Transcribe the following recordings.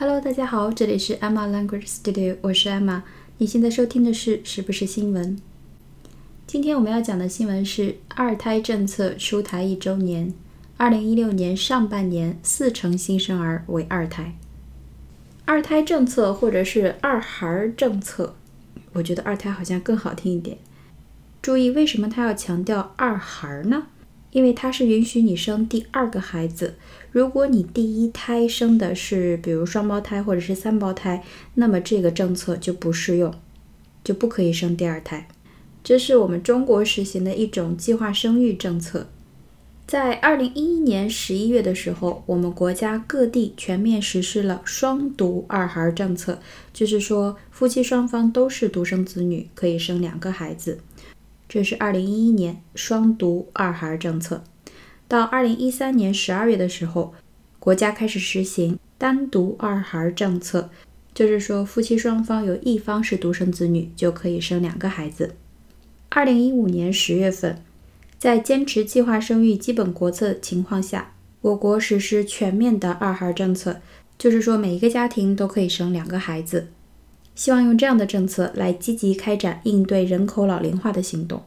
Hello，大家好，这里是 Emma Language Studio，我是 Emma。你现在收听的是是不是新闻？今天我们要讲的新闻是二胎政策出台一周年。二零一六年上半年，四成新生儿为二胎。二胎政策或者是二孩政策，我觉得二胎好像更好听一点。注意，为什么他要强调二孩呢？因为它是允许你生第二个孩子。如果你第一胎生的是比如双胞胎或者是三胞胎，那么这个政策就不适用，就不可以生第二胎。这是我们中国实行的一种计划生育政策。在二零一一年十一月的时候，我们国家各地全面实施了双独二孩政策，就是说夫妻双方都是独生子女，可以生两个孩子。这是二零一一年双独二孩政策。到二零一三年十二月的时候，国家开始实行单独二孩政策，就是说夫妻双方有一方是独生子女，就可以生两个孩子。二零一五年十月份，在坚持计划生育基本国策情况下，我国实施全面的二孩政策，就是说每一个家庭都可以生两个孩子。希望用这样的政策来积极开展应对人口老龄化的行动。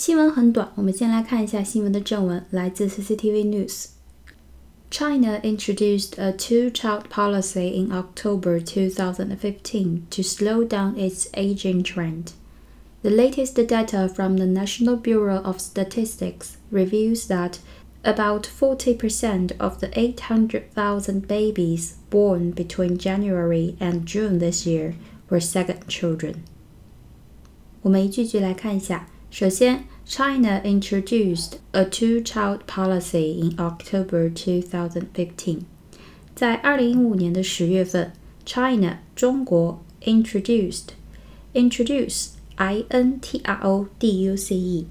新闻很短，我们先来看一下新闻的正文，来自 CCTV News。China introduced a two-child policy in October 2015 to slow down its aging trend. The latest data from the National Bureau of Statistics reveals that about 40% of the 800,000 babies born between January and June this year were second children. 我们一句句来看一下。 首先，China introduced a two-child policy in October 2015。在二零一五年的十月份，China 中国 introduced introduce i n t r o d u c e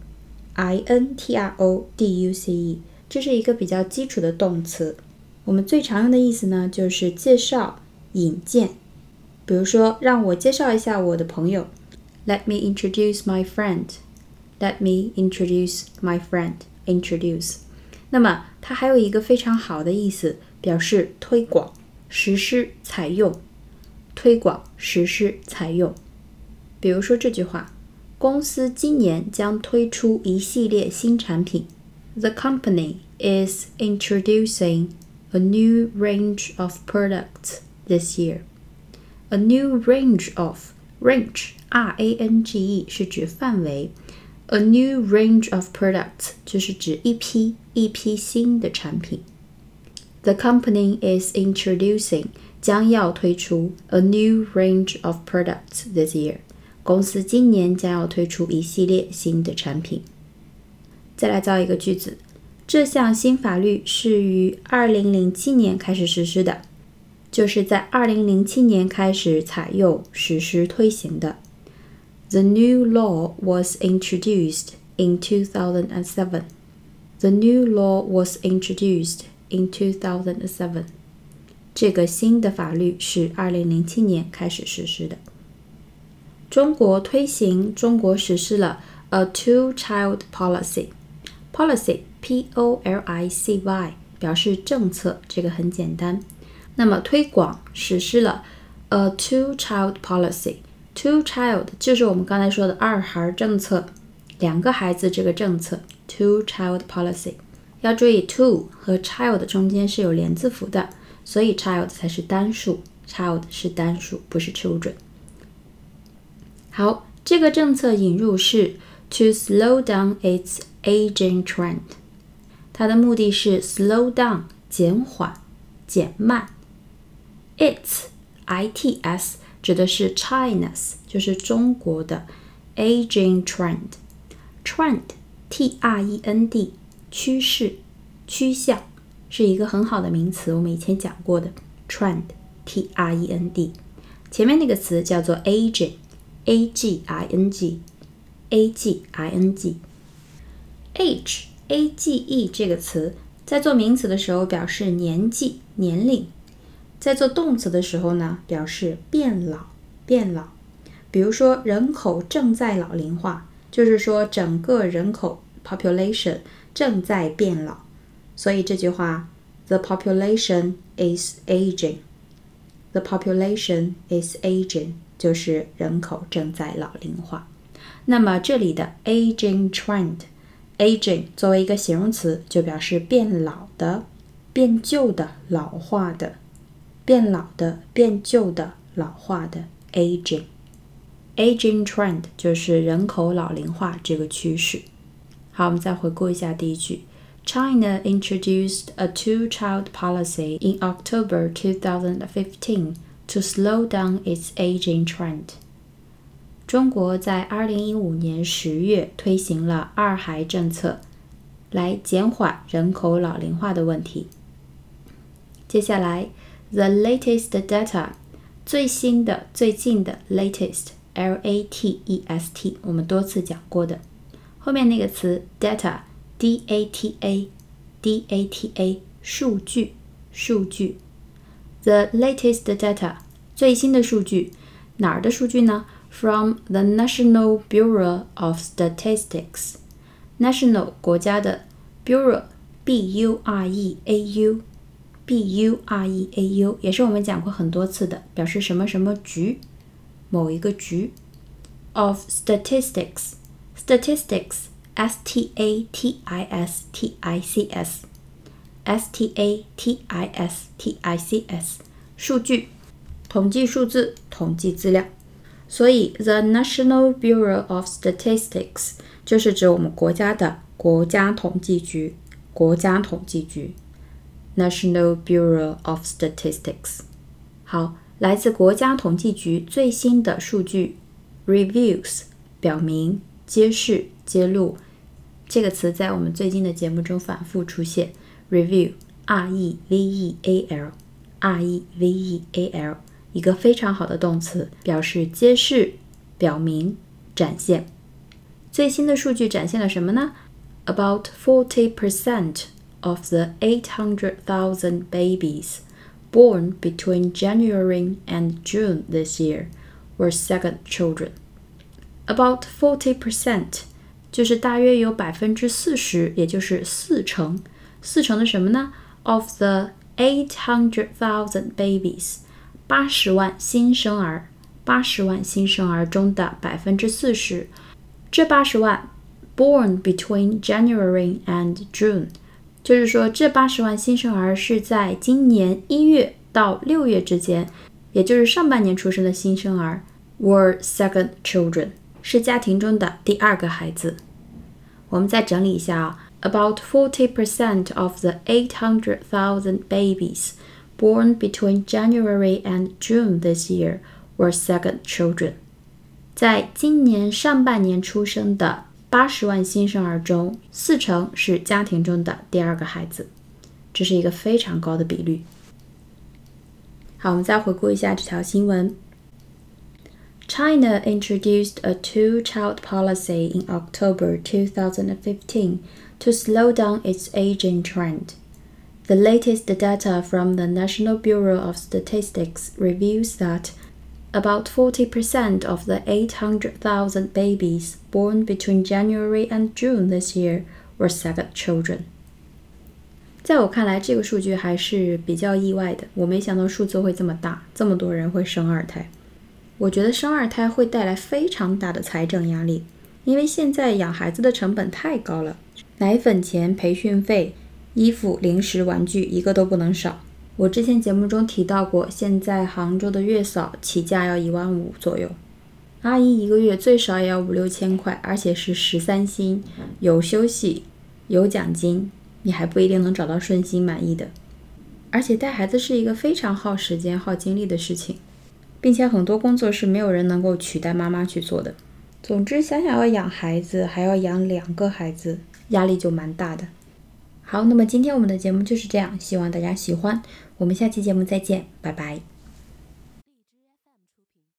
i n t r o d u c e 这是一个比较基础的动词，我们最常用的意思呢，就是介绍、引荐。比如说，让我介绍一下我的朋友，Let me introduce my friend. Let me introduce my friend. Introduce. 那么它还有一个非常好的意思，表示推广、实施、采用。推广、实施、采用。比如说这句话：公司今年将推出一系列新产品。The company is introducing a new range of products this year. A new range of range R A N G E 是指范围 ，a new range of products 就是指一批一批新的产品。The company is introducing 将要推出 a new range of products this year. 公司今年将要推出一系列新的产品。再来造一个句子，这项新法律是于二零零七年开始实施的，就是在二零零七年开始采用、实施、推行的。The new law was introduced in 2007. The new law was introduced in 2007. 这个新的法律是二零零七年开始实施的。中国推行，中国实施了 a two-child policy。Policy, P-O-L-I-C-Y，表示政策，这个很简单。那么推广实施了 a two-child policy。 Two-child 就是我们刚才说的二孩政策，两个孩子这个政策。Two-child policy，要注意 two 和 child 中间是有连字符的，所以 child 才是单数，child 是单数，不是 children。好，这个政策引入是 to slow down its aging trend，它的目的是 slow down 减缓、减慢。its i t s 指的是 China's，就是中国的 aging trend。trend t r e n d 趋势、趋向是一个很好的名词，我们以前讲过的 trend t r e n d，前面那个词叫做 aging，a g i n g，a g i n g，h a g e 这个词在做名词的时候表示年纪、年龄；在做动词的时候呢，表示变老、变老。比如说，人口正在老龄化，就是说整个人口 population 正在变老。所以这句话，the population is aging，The population is aging，就是人口正在老龄化。那么这里的 aging trend，aging 作为一个形容词，就表示变老的、变旧的、老化的、变老的、变旧的、老化的 aging。aging trend 就是人口老龄化这个趋势。好，我们再回顾一下第一句。China introduced a two-child policy in October 2015 to slow down its aging trend. 中国在二零一五年十月推行了二孩政策，来减缓人口老龄化的问题。接下来 ，the latest data，最新的、最近的 latest，l a t e s t，我们多次讲过的，后面那个词 data，d a t a，d a t a，数据，数据。the latest data，最新的数据，哪儿的数据呢？from the National Bureau of Statistics. National 国家的 Bureau B U R E A U B U R E A U 也是我们讲过很多次的，表示什么什么局，某一个局。Of statistics, statistics, S T A T I S T I C S, S T A T I S T I C S，数据，统计数字，统计资料。所以，the National Bureau of Statistics 就是指我们国家的国家统计局。国家统计局，National Bureau of Statistics。好，来自国家统计局最新的数据，reviews 表明、揭示、揭露这个词在我们最近的节目中反复出现。review，r e v e a l，r e v e a l。一个非常好的动词，表示揭示、表明、展现。最新的数据展现了什么呢？About forty percent of the eight hundred thousand babies born between January and June this year were second children. About forty percent 就是大约有百分之四十，也就是四成。四成的什么呢？Of the eight hundred thousand babies 八十万新生儿，八十万新生儿中的百分之四十，这八十万 born between January and June， 就是说这八十万新生儿是在今年一月到六月之间，也就是上半年出生的新生儿，were second children，是家庭中的第二个孩子。我们再整理一下啊，about forty percent of the eight hundred thousand babies。born between January and June this year were second children。在今年上半年出生的八十万新生儿中，四成是家庭中的第二个孩子，这是一个非常高的比率。好，我们再回顾一下这条新闻。China introduced a two-child policy in October 2015 to slow down its aging trend. The latest data from the National Bureau of Statistics reveals that about 40% of the 800,000 babies born between January and June this year were second children. 在我看来，这个数据还是比较意外的。我没想到数字会这么大，这么多人会生二胎。我觉得生二胎会带来非常大的财政压力，因为现在养孩子的成本太高了，奶粉钱、培训费。衣服、零食、玩具一个都不能少。我之前节目中提到过，现在杭州的月嫂起价要一万五左右，阿姨一个月最少也要五六千块，而且是十三薪，有休息，有奖金，你还不一定能找到顺心满意的。而且带孩子是一个非常耗时间、耗精力的事情，并且很多工作是没有人能够取代妈妈去做的。总之，想想要养孩子，还要养两个孩子，压力就蛮大的。好，那么今天我们的节目就是这样，希望大家喜欢。我们下期节目再见，拜拜。